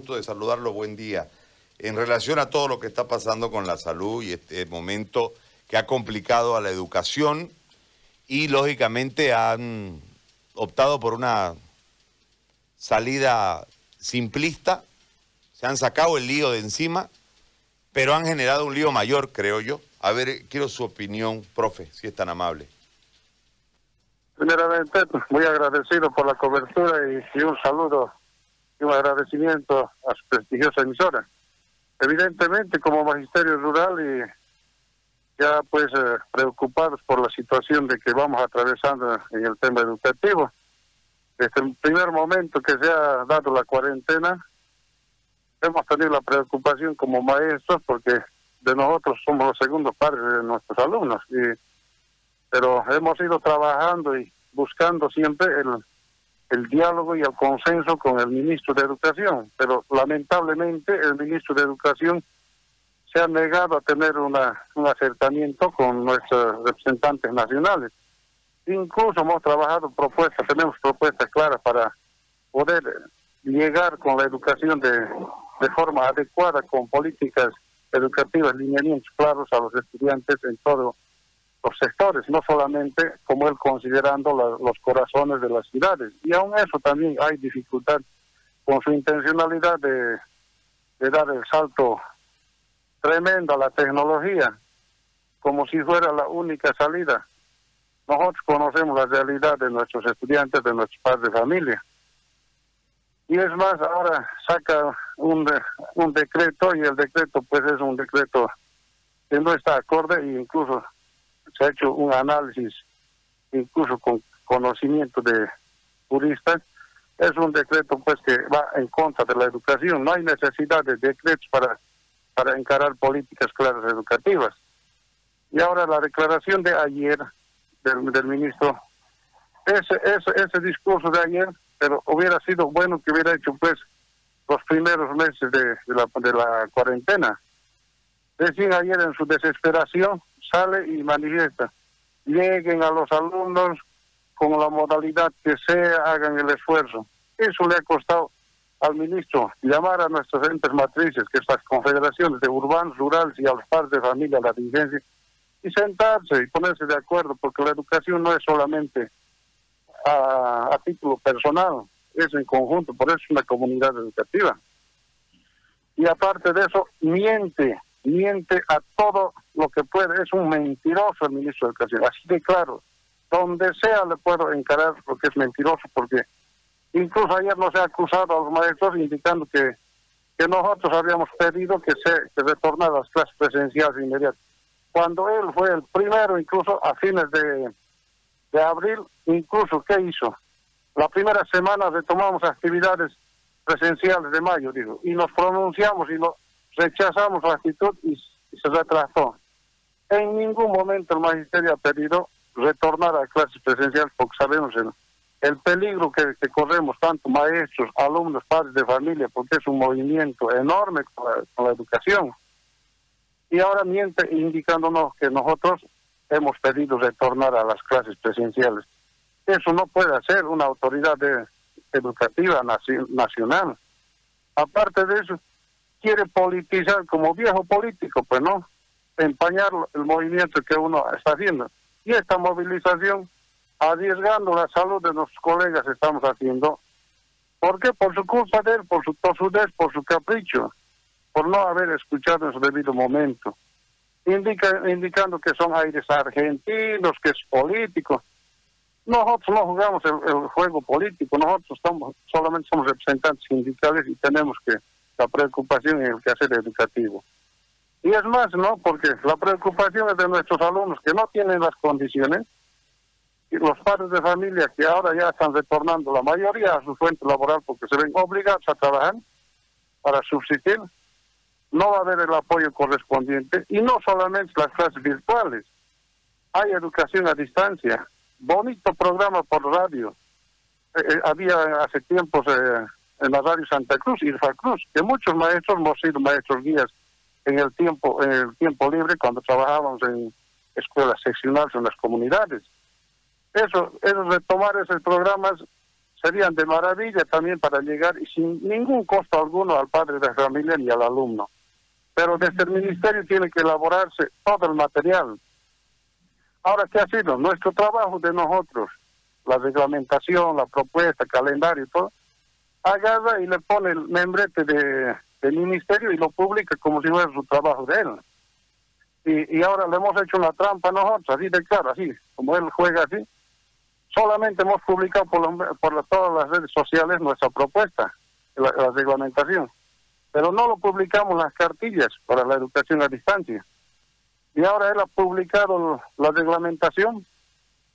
gusto de saludarlo, buen día. En relación a todo lo que está pasando con la salud y este momento que ha complicado a la educación y lógicamente han optado por una salida simplista, se han sacado el lío de encima, pero han generado un lío mayor, creo yo. A ver, quiero su opinión, profe, si es tan amable. Primeramente, muy agradecido por la cobertura y, un saludo un agradecimiento a su prestigiosa emisora. Evidentemente, como magisterio rural y ya pues eh, preocupados por la situación de que vamos atravesando en el tema educativo, desde el primer momento que se ha dado la cuarentena, hemos tenido la preocupación como maestros porque de nosotros somos los segundos padres de nuestros alumnos y pero hemos ido trabajando y buscando siempre el, el diálogo y el consenso con el ministro de Educación, pero lamentablemente el ministro de Educación se ha negado a tener una, un acercamiento con nuestros representantes nacionales. Incluso hemos trabajado propuestas, tenemos propuestas claras para poder llegar con la educación de, de forma adecuada, con políticas educativas, lineamientos claros a los estudiantes en todo los sectores, no solamente como él considerando los corazones de las ciudades. Y aún eso también hay dificultad con su intencionalidad de, de dar el salto tremendo a la tecnología, como si fuera la única salida. Nosotros conocemos la realidad de nuestros estudiantes, de nuestros padres de familia. Y es más, ahora saca un, un decreto y el decreto pues es un decreto que no está acorde e incluso se ha hecho un análisis, incluso con conocimiento de juristas, es un decreto pues que va en contra de la educación. No hay necesidad de decretos para, para encarar políticas claras educativas. Y ahora la declaración de ayer del, del ministro, ese, ese, ese discurso de ayer, pero hubiera sido bueno que hubiera hecho pues los primeros meses de, de, la, de la cuarentena. Decían ayer en su desesperación sale y manifiesta. Lleguen a los alumnos con la modalidad que sea, hagan el esfuerzo. Eso le ha costado al ministro llamar a nuestros entes matrices, que estas confederaciones de urbanos, rurales y a los de familia, la dirigencia, y sentarse y ponerse de acuerdo, porque la educación no es solamente a, a título personal, es en conjunto, por eso es una comunidad educativa. Y aparte de eso, miente miente a todo lo que puede. Es un mentiroso el ministro de Educación. Así de claro, donde sea le puedo encarar porque es mentiroso, porque incluso ayer nos ha acusado a los maestros indicando que, que nosotros habíamos pedido que se que retornara a las clases presenciales inmediatas. Cuando él fue el primero, incluso a fines de, de abril, incluso, ¿qué hizo? La primera semana retomamos actividades presenciales de mayo, digo, y nos pronunciamos y lo rechazamos la actitud y, se retrasó. En ningún momento el magisterio ha pedido retornar a clases presenciales porque sabemos el, el peligro que, corremos tanto maestros, alumnos, padres de familia, porque es un movimiento enorme con la, educación. Y ahora miente indicándonos que nosotros hemos pedido retornar a las clases presenciales. Eso no puede hacer una autoridad educativa nacional. Aparte de eso, quiere politizar como viejo político, pues no, empañar el movimiento que uno está haciendo. Y esta movilización, arriesgando la salud de nuestros colegas, estamos haciendo. ¿Por qué? Por su culpa de él, por su tosudez, por su capricho, por no haber escuchado en su debido momento. Indica, indicando que son aires argentinos, que es político. Nosotros no jugamos el, el juego político, nosotros estamos, solamente somos representantes sindicales y tenemos que la preocupación en el quehacer educativo. Y es más, ¿no? Porque la preocupación es de nuestros alumnos que no tienen las condiciones y los padres de familia que ahora ya están retornando la mayoría a su fuente laboral porque se ven obligados a trabajar para subsistir, no va a haber el apoyo correspondiente y no solamente las clases virtuales, hay educación a distancia, bonito programa por radio. Eh, eh, había hace tiempos eh, en la radio Santa Cruz, y Cruz, que muchos maestros hemos sido maestros guías en el tiempo, en el tiempo libre cuando trabajábamos en escuelas seccionales en las comunidades. Eso, eso retomar esos programas serían de maravilla también para llegar y sin ningún costo alguno al padre de familia ni al alumno. Pero desde el ministerio tiene que elaborarse todo el material. Ahora, ¿qué ha sido? Nuestro trabajo de nosotros, la reglamentación, la propuesta, calendario y todo, agarra y le pone el membrete de, del ministerio y lo publica como si fuera su trabajo de él. Y, y ahora le hemos hecho una trampa nosotros, así de claro, así, como él juega así. Solamente hemos publicado por, por todas las redes sociales nuestra propuesta, la, la reglamentación. Pero no lo publicamos las cartillas para la educación a distancia. Y ahora él ha publicado la reglamentación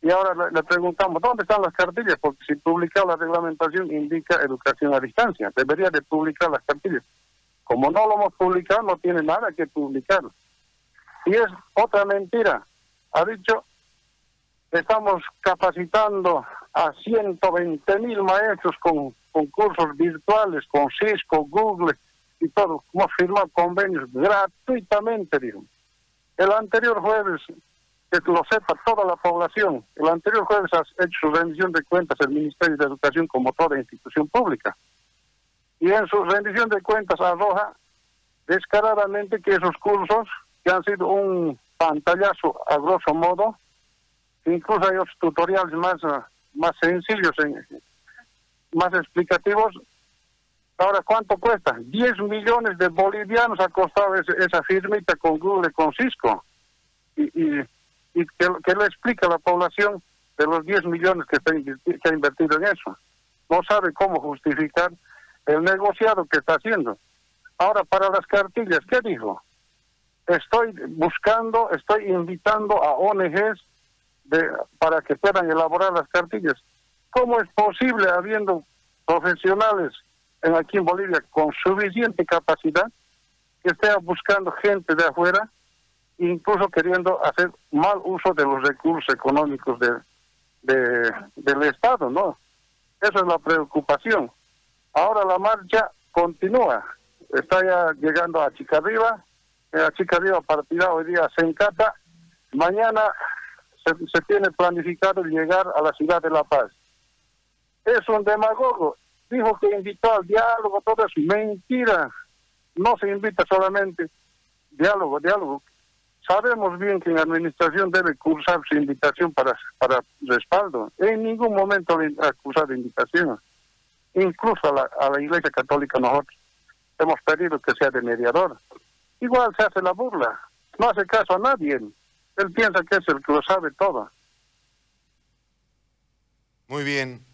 y ahora le, preguntamos, ¿dónde están las cartillas? Porque si publica la reglamentación indica educación a distancia. Debería de publicar las cartillas. Como no lo hemos publicado, no tiene nada que publicar. Y es otra mentira. Ha dicho, estamos capacitando a 120 mil maestros con, con cursos virtuales, con Cisco, Google y todo. Hemos firmado convenios gratuitamente, dijo. El anterior jueves que lo sepa toda la población. El anterior jueves ha hecho su rendición de cuentas el Ministerio de Educación como toda institución pública. Y en su rendición de cuentas arroja descaradamente que esos cursos, que han sido un pantallazo a grosso modo, incluso hay otros tutoriales más, más sencillos, más explicativos. Ahora, ¿cuánto cuesta? 10 millones de bolivianos ha costado esa firmita con Google, con Cisco. y que, le explica a la población de los 10 millones que, está que ha invertido en eso. No sabe cómo justificar el negociado que está haciendo. Ahora, para las cartillas, ¿qué dijo? Estoy buscando, estoy invitando a ONGs de, para que puedan elaborar las cartillas. ¿Cómo es posible, habiendo profesionales en, aquí en Bolivia con suficiente capacidad, que esté buscando gente de afuera incluso queriendo hacer mal uso de los recursos económicos de, del Estado, ¿no? Esa es la preocupación. Ahora la marcha continúa, está ya llegando a Chicarriba, eh, a Chicarriba partida hoy día se encata, mañana se, tiene planificado llegar a la ciudad de La Paz. Es un demagogo, dijo que invitó al diálogo, todo eso, mentira, no se invita solamente. Diálogo, diálogo, Sabemos bien que la administración debe cursar su invitación para, para respaldo. En ningún momento ha cursado invitación. Incluso a la, a la Iglesia Católica nosotros hemos pedido que sea de mediador. Igual se hace la burla. No hace caso a nadie. Él piensa que es el que lo sabe todo. Muy bien.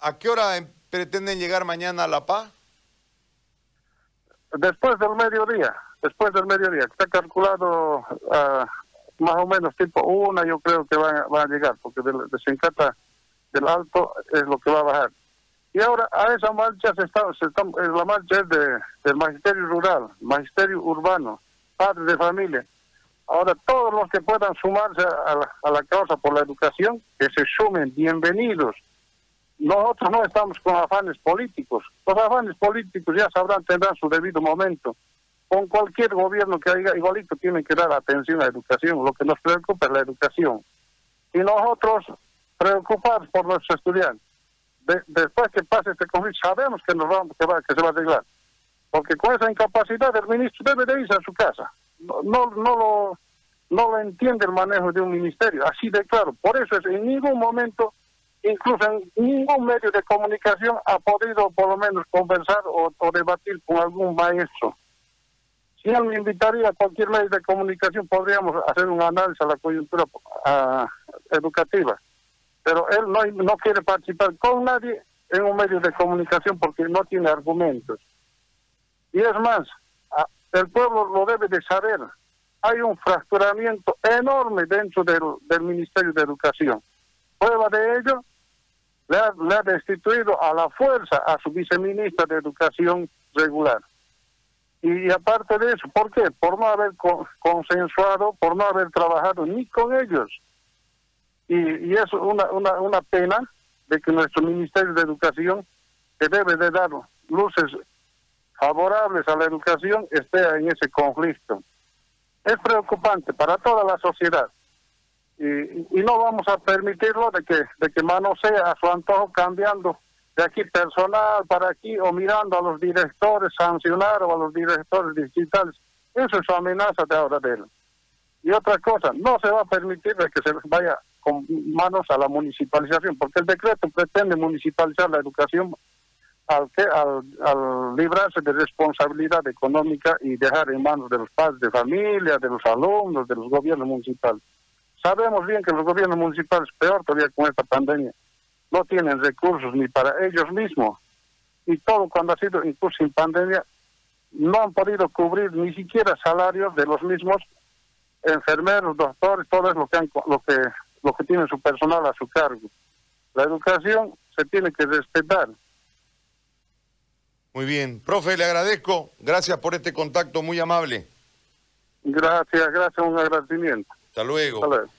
¿A qué hora pretenden llegar mañana a La Paz? Después del mediodía después del mediodía. Está calculado uh, más o menos tipo una, yo creo que van, a llegar, porque de, de Sencata del Alto es lo que va a bajar. Y ahora a esa marcha se está, se está eh, la marcha es de, del magisterio rural, magisterio urbano, padres de familia. Ahora todos los que puedan sumarse a la, a la causa por la educación, que se sumen, bienvenidos. Nosotros no estamos con afanes políticos. Los afanes políticos ya sabrán, tendrán su debido momento con cualquier gobierno que haya, igualito tiene que dar atención a la educación. Lo que nos preocupa es la educación. Y nosotros, preocupados por nuestros estudiantes, después que pase este conflicto, sabemos que, nos vamos, que, va, que se va a arreglar. Porque con esa incapacidad el ministro debe de irse a su casa. No, no, lo, no lo entiende el manejo de un ministerio, así de claro. Por eso es, en ningún momento, incluso en ningún medio de comunicación, ha podido por lo menos conversar o debatir con algún maestro él me invitaría a cualquier medio de comunicación, podríamos hacer un análisis a la coyuntura educativa. Pero él no, quiere participar con nadie en un medio de comunicación porque no tiene argumentos. Y es más, el pueblo lo debe de saber. Hay un fracturamiento enorme dentro del, del Ministerio de Educación. Prueba de ello, le ha, le ha destituido a la fuerza a su viceministra de Educación regular. Y aparte de eso, ¿por qué? Por no haber consensuado, por no haber trabajado ni con ellos. Y, y es una, una, una pena de que nuestro Ministerio de Educación, que debe de dar luces favorables a la educación, esté en ese conflicto. Es preocupante para toda la sociedad. y, no vamos a permitirlo de que, de que manosee a su antojo cambiando de aquí personal para aquí o mirando a los directores sancionar o a los directores digitales. Eso es su amenaza de ahora de él. Y otra cosa, no se va a permitir que se vaya con manos a la municipalización, porque el decreto pretende municipalizar la educación al, al, al librarse de responsabilidad económica y dejar en manos de los padres de familia, de los alumnos, de los gobiernos municipales. Sabemos bien que los gobiernos municipales, peor todavía con esta pandemia, no tienen recursos ni para ellos mismos. Y todo cuando ha sido incluso sin pandemia, no han podido cubrir ni siquiera salarios de los mismos enfermeros, doctores, todo es lo que, lo que, lo que tiene su personal a su cargo. La educación se tiene que respetar. Muy bien. Profe, le agradezco. Gracias por este contacto muy amable. Gracias, gracias, un agradecimiento. Hasta luego. Hasta luego.